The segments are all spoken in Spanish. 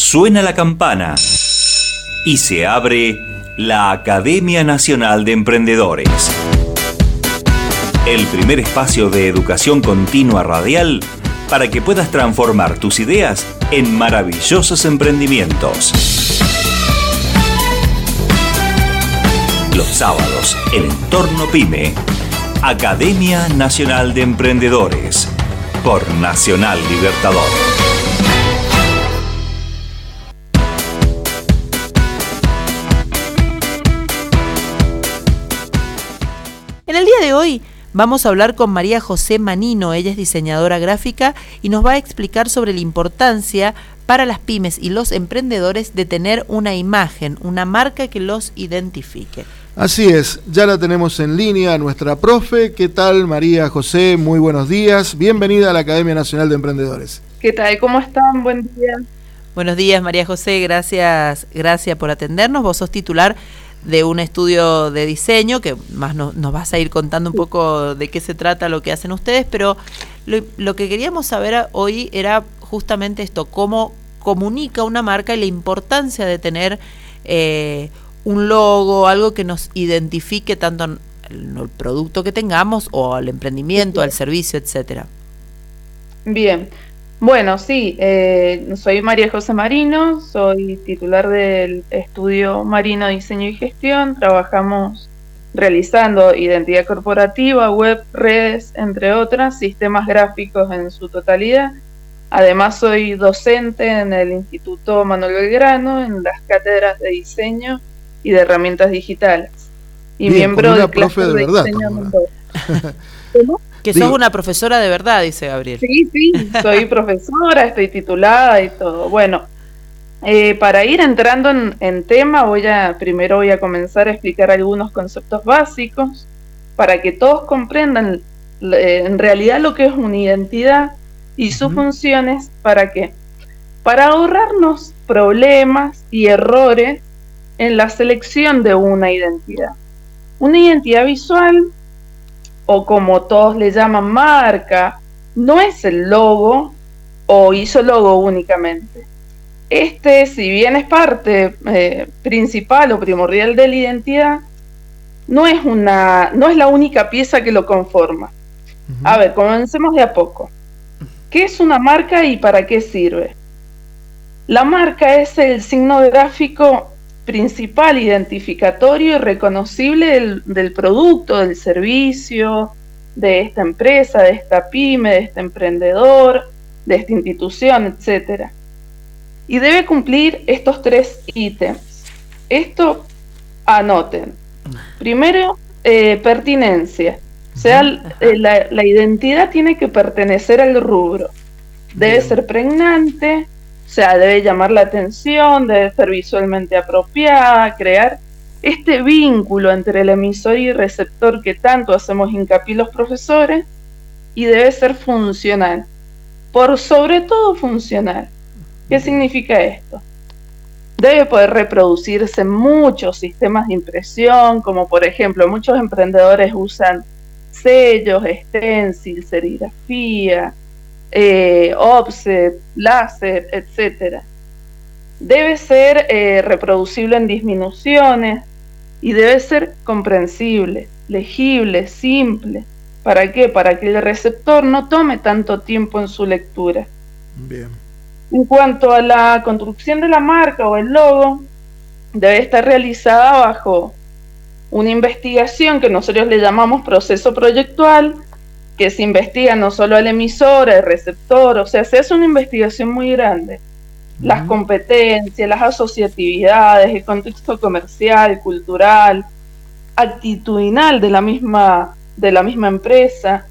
suena la campana y se abre la Academia Nacional de Emprendedores. El primer espacio de educación continua radial para que puedas transformar tus ideas en maravillosos emprendimientos. Los sábados, en Entorno Pyme, Academia Nacional de Emprendedores, por Nacional Libertador. En el día de hoy Vamos a hablar con María José Manino, ella es diseñadora gráfica y nos va a explicar sobre la importancia para las pymes y los emprendedores de tener una imagen, una marca que los identifique. Así es, ya la tenemos en línea nuestra profe. ¿Qué tal María José? Muy buenos días. Bienvenida a la Academia Nacional de Emprendedores. ¿Qué tal? ¿Cómo están? Buen día. Buenos días María José, gracias, gracias por atendernos. Vos sos titular de un estudio de diseño, que más nos vas a ir contando un poco de qué se trata lo que hacen ustedes, pero lo, que queríamos saber hoy era justamente esto, cómo comunica una marca y la importancia de tener eh, un logo, algo que nos identifique tanto en el producto que tengamos o al emprendimiento, al servicio, etcétera. Bien, bueno, sí, eh, soy María José Marino, soy titular del estudio Marino Diseño y Gestión. Trabajamos realizando identidad corporativa, web, redes, entre otras, sistemas gráficos en su totalidad. Además, soy docente en el Instituto Manuel Belgrano, en las cátedras de diseño y de herramientas digitales. Y miembro del profe de, verdad, diseño Que sos una profesora de verdad, dice Gabriel. Sí, sí, soy profesora, estoy titulada y todo. Bueno, eh, para ir entrando en, tema, voy a primero voy a comenzar a explicar algunos conceptos básicos para que todos comprendan eh, en realidad lo que es una identidad y sus funciones. ¿Para qué? Para ahorrarnos problemas y errores en la selección de una identidad. Una identidad visual o como todos le llaman marca, no es el logo o hizo logo únicamente. Este, si bien es parte eh, principal o primordial de la identidad, no es, una, no es la única pieza que lo conforma. A ver, comencemos de a poco. ¿Qué es una marca y para qué sirve? La marca es el signo gráfico principal, identificatorio y reconocible del, producto, del servicio, de esta empresa, de esta pyme, de este emprendedor, de esta institución, etc. Y debe cumplir estos tres ítems. Esto anoten. Primero, eh, pertinencia. O sea, eh, la, la, identidad tiene que pertenecer al rubro. Debe ser pregnante, o sea, debe llamar la atención, debe ser visualmente apropiada, crear este vínculo entre el emisor y receptor que tanto hacemos hincapié los profesores y debe ser funcional. Por sobre todo funcional. ¿Qué significa esto? Debe poder reproducirse en muchos sistemas de impresión, como por ejemplo muchos emprendedores usan sellos, stencil, serigrafía, eh, offset, láser, etc. Debe ser eh, reproducible en disminuciones y debe ser comprensible, legible, simple. ¿Para qué? Para que el receptor no tome tanto tiempo en su lectura. Bien. En cuanto a la construcción de la marca o el logo, debe estar realizada bajo una investigación que nosotros le llamamos proceso proyectual, que se investiga no solo al emisor, al receptor, o sea, se hace una investigación muy grande. Las competencias, las asociatividades, el contexto comercial, cultural, actitudinal de la misma, de la misma empresa,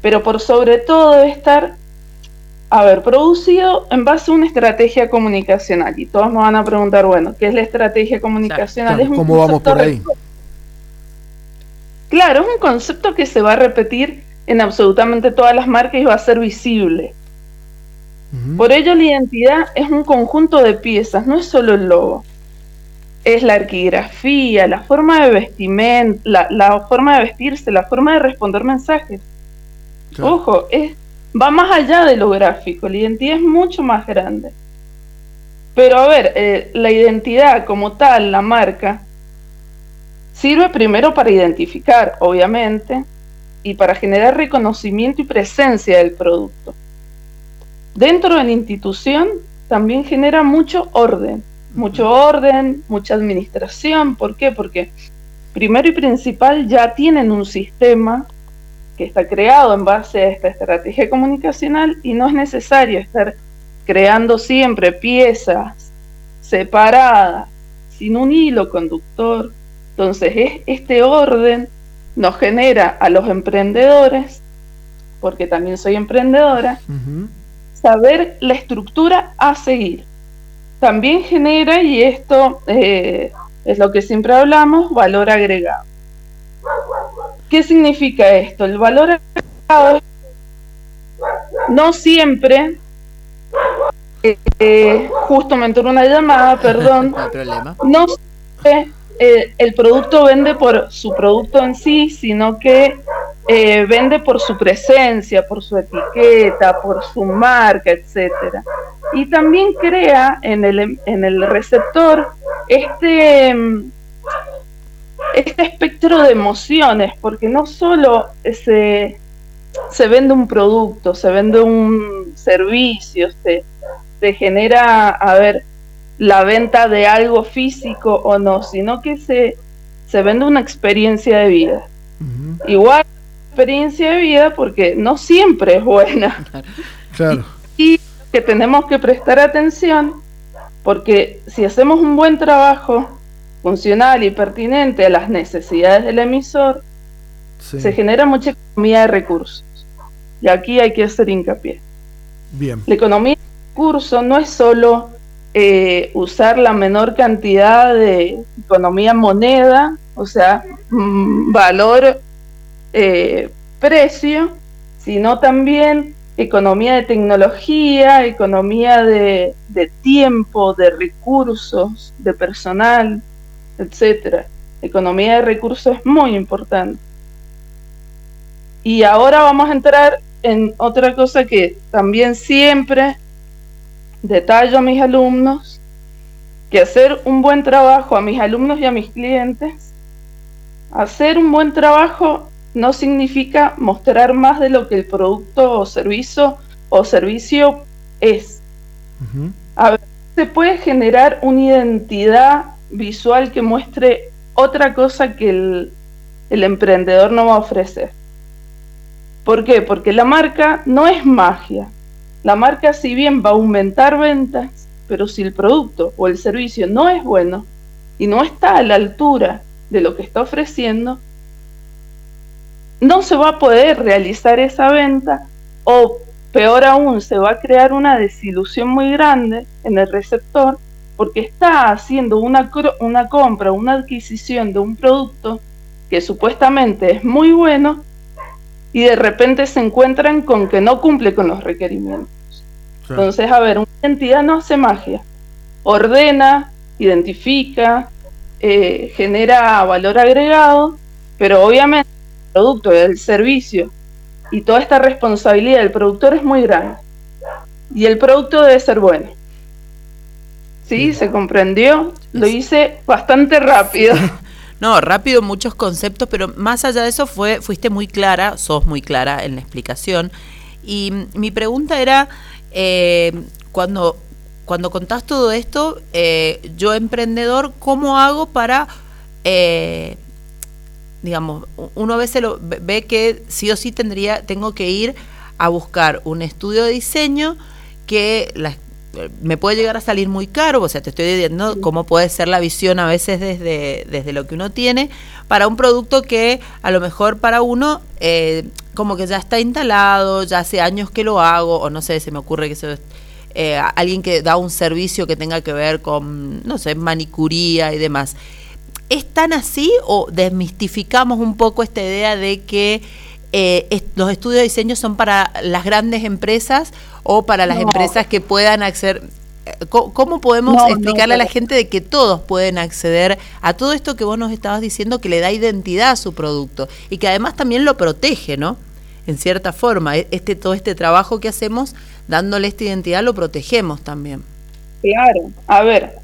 pero por sobre todo debe estar, a ver, producido en base a una estrategia comunicacional. Y todos nos van a preguntar, bueno, ¿qué es la estrategia comunicacional? ¿Cómo vamos por ahí? Claro, es un concepto que se va a repetir en absolutamente todas las marcas y va a ser visible. Por ello la identidad es un conjunto de piezas, no es solo el logo. Es la arquigrafía, la forma de vestimenta, la, forma de vestirse, la forma de responder mensajes. Ojo, es, va más allá de lo gráfico, la identidad es mucho más grande. Pero a ver, eh, la identidad como tal, la marca, sirve primero para identificar, obviamente, y para generar reconocimiento y presencia del producto. Dentro de la institución también genera mucho orden, mucho orden, mucha administración. ¿Por qué? Porque primero y principal ya tienen un sistema que está creado en base a esta estrategia comunicacional y no es necesario estar creando siempre piezas separadas, sin un hilo conductor. Entonces, este orden nos genera a los emprendedores, porque también soy emprendedora, saber la estructura a seguir. También genera, y esto eh, es lo que siempre hablamos, valor agregado. ¿Qué significa esto? El valor agregado no siempre, eh, justo me entró una llamada, perdón, no, problema. no siempre eh, el producto vende por su producto en sí, sino que eh, vende por su presencia, por su etiqueta, por su marca, etcétera. Y también crea en el, en el receptor este, este espectro de emociones, porque no solo se, se vende un producto, se vende un servicio, se, se genera, a ver, la venta de algo físico o no, sino que se, se vende una experiencia de vida. Igual experiencia de vida porque no siempre es buena. Claro. Y, que tenemos que prestar atención porque si hacemos un buen trabajo funcional y pertinente a las necesidades del emisor, se genera mucha economía de recursos. Y aquí hay que hacer hincapié. Bien. La economía de recursos no es solo eh, usar la menor cantidad de economía moneda, o sea, mm, valor eh, precio, sino también economía de tecnología, economía de, tiempo, de recursos, de personal, etcétera. Economía de recursos es muy importante. Y ahora vamos a entrar en otra cosa que también siempre detallo a mis alumnos, que hacer un buen trabajo a mis alumnos y a mis clientes, hacer un buen trabajo no significa mostrar más de lo que el producto o servicio o servicio es. A se puede generar una identidad visual que muestre otra cosa que el, el emprendedor no va a ofrecer. ¿Por qué? Porque la marca no es magia. La marca si bien va a aumentar ventas, pero si el producto o el servicio no es bueno y no está a la altura de lo que está ofreciendo, no se va a poder realizar esa venta o peor aún, se va a crear una desilusión muy grande en el receptor porque está haciendo una, una compra, una adquisición de un producto que supuestamente es muy bueno y de repente se encuentran con que no cumple con los requerimientos. Entonces, a ver, una entidad no hace magia, ordena, identifica, eh, genera valor agregado, pero obviamente producto, del servicio y toda esta responsabilidad del productor es muy grande. Y el producto debe ser bueno. ¿Sí? ¿Se comprendió? Lo hice bastante rápido. No, rápido muchos conceptos, pero más allá de eso fue, fuiste muy clara, sos muy clara en la explicación. Y mi pregunta era, eh, cuando, cuando contás todo esto, eh, yo emprendedor, ¿cómo hago para eh, digamos, uno a veces lo, ve que sí o sí tendría, tengo que ir a buscar un estudio de diseño que me puede llegar a salir muy caro, o sea, te estoy diciendo cómo puede ser la visión a veces desde, desde lo que uno tiene, para un producto que a lo mejor para uno eh, como que ya está instalado, ya hace años que lo hago, o no sé, se me ocurre que se, eh, alguien que da un servicio que tenga que ver con, no sé, manicuría y demás. ¿Es tan así o desmistificamos un poco esta idea de que eh, los estudios de diseño son para las grandes empresas o para las empresas que puedan acceder? Eh, ¿Cómo, podemos explicarle a la gente de que todos pueden acceder a todo esto que vos nos estabas diciendo que le da identidad a su producto y que además también lo protege, ¿no? En cierta forma, e-, este todo este trabajo que hacemos dándole esta identidad lo protegemos también. Claro, a ver,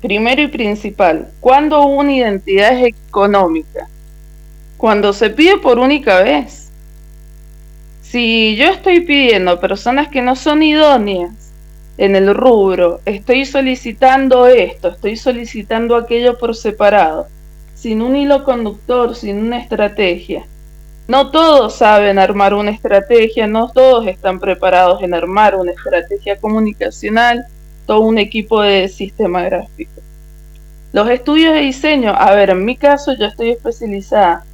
primero y principal, ¿cuándo una identidad es económica? Cuando se pide por única vez. Si yo estoy pidiendo personas que no son idóneas en el rubro, estoy solicitando esto, estoy solicitando aquello por separado, sin un hilo conductor, sin una estrategia. No todos saben armar una estrategia, no todos están preparados en armar una estrategia comunicacional, todo un equipo de sistema gráfico. Los estudios de diseño, a ver, en mi caso yo estoy especializada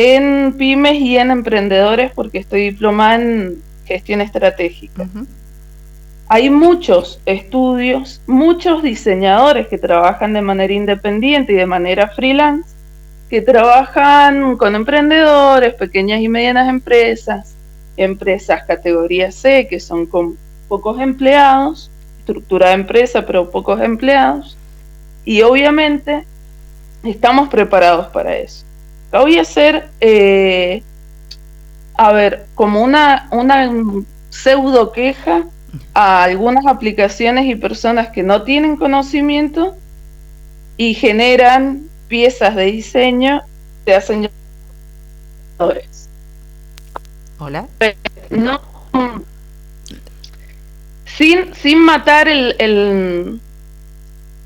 en pymes y en emprendedores porque estoy diplomada en gestión estratégica. Hay muchos estudios, muchos diseñadores que trabajan de manera independiente y de manera freelance, que trabajan con emprendedores, pequeñas y medianas empresas, empresas categoría C, que son con pocos empleados, estructura de empresa, pero pocos empleados, y obviamente estamos preparados para eso. Voy a hacer, eh, a ver, como una, una pseudo queja a algunas aplicaciones y personas que no tienen conocimiento y generan piezas de diseño, te hacen Hola. No, sin, sin matar el, el,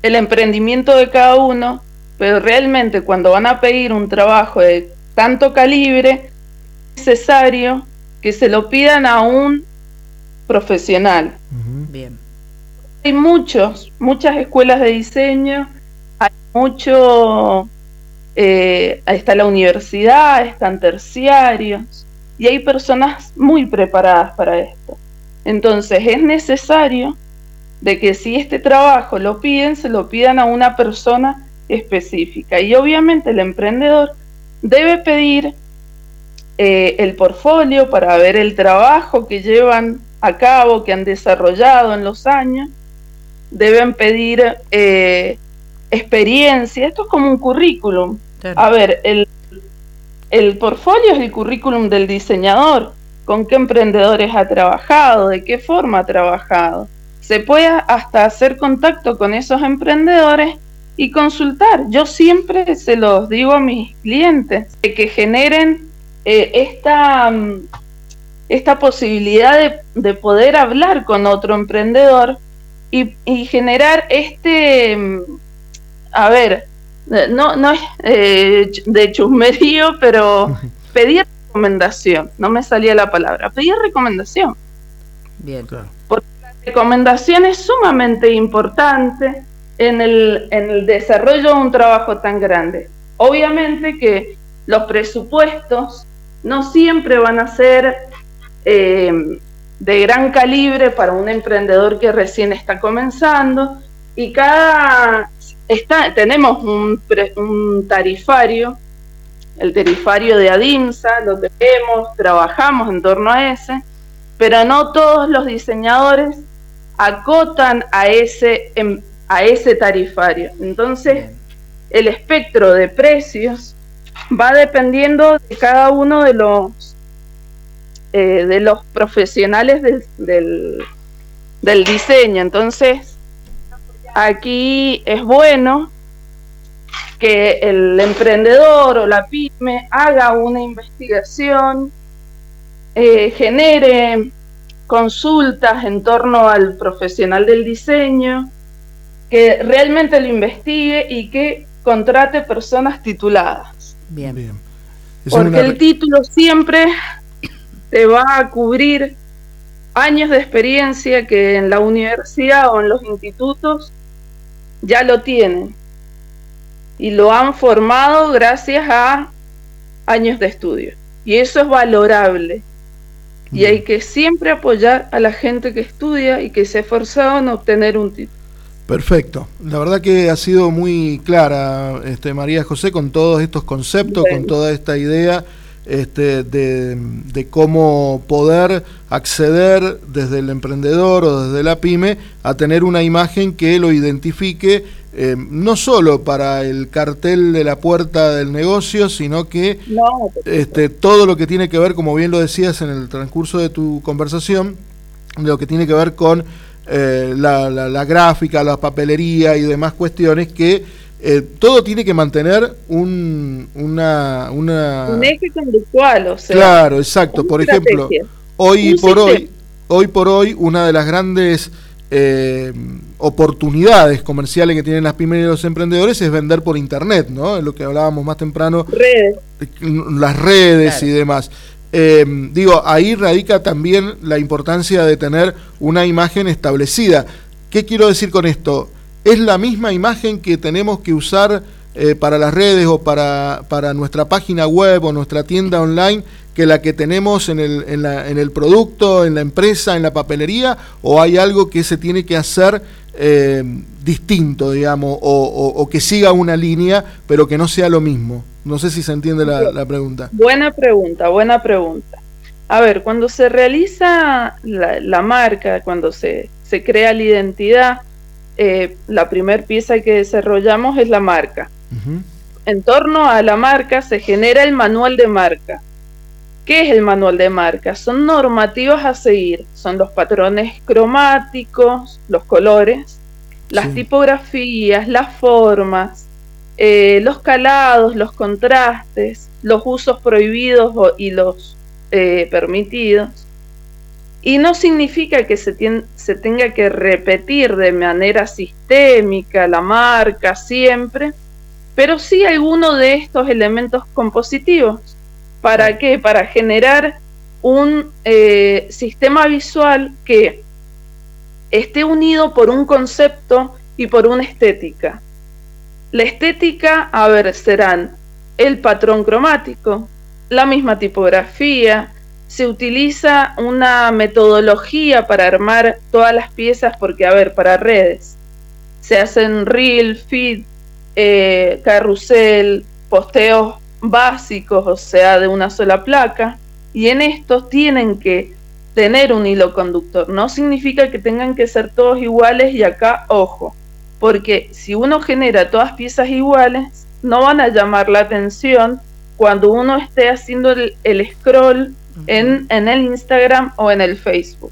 el emprendimiento de cada uno, pero realmente cuando van a pedir un trabajo de tanto calibre, es necesario que se lo pidan a un profesional. Bien. Hay muchos, muchas escuelas de diseño, hay mucho, eh, está la universidad, están terciarios, y hay personas muy preparadas para esto. Entonces es necesario de que si este trabajo lo piden, se lo pidan a una persona específica. Y obviamente el emprendedor debe pedir eh, el portfolio para ver el trabajo que llevan a cabo, que han desarrollado en los años. Deben pedir eh, experiencia. Esto es como un currículum. A ver, el, el portfolio es el currículum del diseñador. Con qué emprendedores ha trabajado, de qué forma ha trabajado se puede hasta hacer contacto con esos emprendedores y consultar. Yo siempre se los digo a mis clientes, de que generen eh, esta, mm, esta posibilidad de, poder hablar con otro emprendedor y, generar este, mm, a ver, no, no es eh, de chusmerío, pero pedir recomendación, no me salía la palabra, pedir recomendación. Bien. Claro recomendación es sumamente importante en el, en el desarrollo de un trabajo tan grande. Obviamente que los presupuestos no siempre van a ser eh, de gran calibre para un emprendedor que recién está comenzando y cada está, tenemos un, un tarifario, el tarifario de ADIMSA, lo tenemos, trabajamos en torno a ese, pero no todos los diseñadores acotan a ese, em, a ese tarifario. Entonces, el espectro de precios va dependiendo de cada uno de los eh, de los profesionales del, del, del diseño. Entonces, aquí es bueno que el emprendedor o la pyme haga una investigación, eh, genere consultas en torno al profesional del diseño, que realmente lo investigue y que contrate personas tituladas. Bien. Porque el título siempre te va a cubrir años de experiencia que en la universidad o en los institutos ya lo tienen y lo han formado gracias a años de estudio. Y eso es valorable. Y hay que siempre apoyar a la gente que estudia y que se ha esforzado en obtener un título. Perfecto. La verdad que ha sido muy clara este, María José con todos estos conceptos, con toda esta idea este, de, de, cómo poder acceder desde el emprendedor o desde la pyme a tener una imagen que lo identifique eh, no solo para el cartel de la puerta del negocio, sino que este, todo lo que tiene que ver, como bien lo decías en el transcurso de tu conversación, lo que tiene que ver con eh, la, gráfica, la papelería y demás cuestiones que eh, todo tiene que mantener un, una, un eje conductual, o sea. Claro, exacto. Por ejemplo, hoy por hoy, hoy por hoy, una de las grandes eh, oportunidades comerciales que tienen las pymes y los emprendedores es vender por internet, ¿no? Es lo que hablábamos más temprano. Redes. Las redes y demás. Eh, digo, ahí radica también la importancia de tener una imagen establecida. ¿Qué quiero decir con esto? Es la misma imagen que tenemos que usar eh, para las redes o para, para nuestra página web o nuestra tienda online que la que tenemos en el, en, la, en el producto, en la empresa, en la papelería, o hay algo que se tiene que hacer eh, distinto, digamos, o, que siga una línea, pero que no sea lo mismo? No sé si se entiende la, pregunta. Buena pregunta, buena pregunta. A ver, cuando se realiza la, marca, cuando se, se, crea la identidad, eh, la primera pieza que desarrollamos es la marca. En torno a la marca se genera el manual de marca ¿Qué es el manual de marca? Son normativas a seguir, son los patrones cromáticos, los colores, las tipografías, las formas, eh, los calados, los contrastes, los usos prohibidos y los eh, permitidos. Y no significa que se, se tenga que repetir de manera sistémica la marca siempre, pero sí alguno de estos elementos compositivos ¿Para qué? Para generar un eh, sistema visual que esté unido por un concepto y por una estética. La estética, a ver, serán el patrón cromático, la misma tipografía, se utiliza una metodología para armar todas las piezas, porque, a ver, para redes, se hacen reel, feed, eh, carrusel, posteos básicos, o sea, de una sola placa, y en estos tienen que tener un hilo conductor. No significa que tengan que ser todos iguales y acá, ojo, porque si uno genera todas piezas iguales, no van a llamar la atención cuando uno esté haciendo el, scroll en, en, el Instagram o en el Facebook.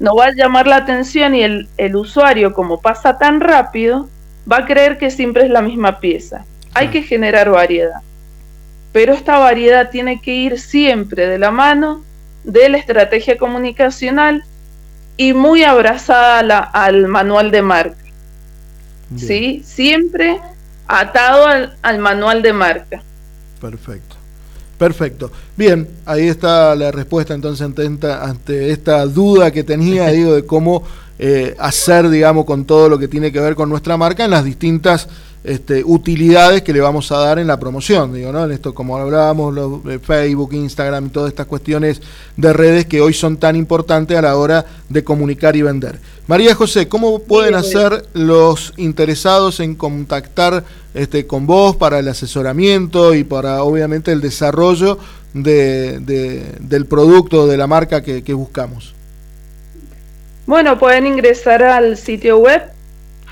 No va a llamar la atención y el, el, usuario, como pasa tan rápido, va a creer que siempre es la misma pieza. Hay que generar variedad pero esta variedad tiene que ir siempre de la mano de la estrategia comunicacional y muy abrazada al manual de marca. ¿Sí? Siempre atado al, manual de marca. Perfecto. Perfecto. Bien, ahí está la respuesta entonces ante esta, duda que tenía, digo, de cómo eh, hacer, digamos, con todo lo que tiene que ver con nuestra marca en las distintas este, utilidades que le vamos a dar en la promoción, digo, ¿no? En esto, como hablábamos, los, Facebook, Instagram, todas estas cuestiones de redes que hoy son tan importantes a la hora de comunicar y vender. María José, ¿cómo pueden hacer los interesados en contactar este, con vos para el asesoramiento y para, obviamente, el desarrollo de, del producto, de la marca que, que buscamos? Bueno, pueden ingresar al sitio web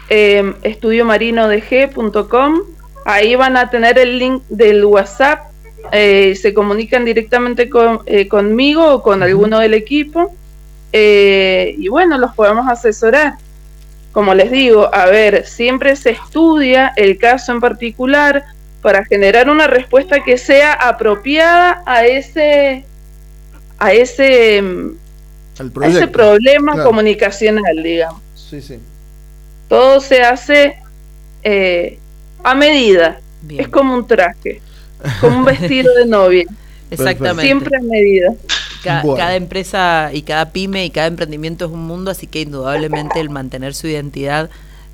eh, estudiomarinodg.com. Ahí van a tener el link del WhatsApp. Eh, se comunican directamente con, eh, conmigo o con alguno del equipo. Eh, y bueno, los podemos asesorar. Como les digo, a ver, siempre se estudia el caso en particular para generar una respuesta que sea apropiada a ese a ese, a ese problema comunicacional, digamos. Sí, sí. Todo se hace eh, a medida. Es como un traje, como un vestido de novia. Exactamente. Siempre a medida. Cada, empresa y cada pyme y cada emprendimiento es un mundo, así que indudablemente el mantener su identidad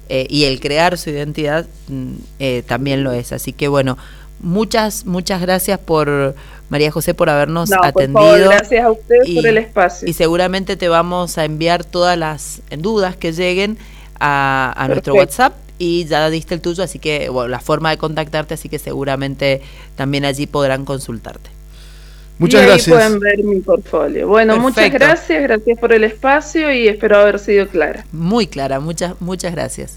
eh, y el crear su identidad mm, eh, también lo es. Así que bueno, muchas, muchas gracias por María José por habernos atendido. gracias a ustedes por el espacio. Y seguramente te vamos a enviar todas las dudas que lleguen a, nuestro WhatsApp y ya diste el tuyo, así que, bueno, la forma de contactarte, así que seguramente también allí podrán consultarte. Muchas y ahí gracias. pueden ver mi portfolio. Bueno, muchas gracias, gracias por el espacio y espero haber sido clara. Muy clara, muchas, muchas gracias.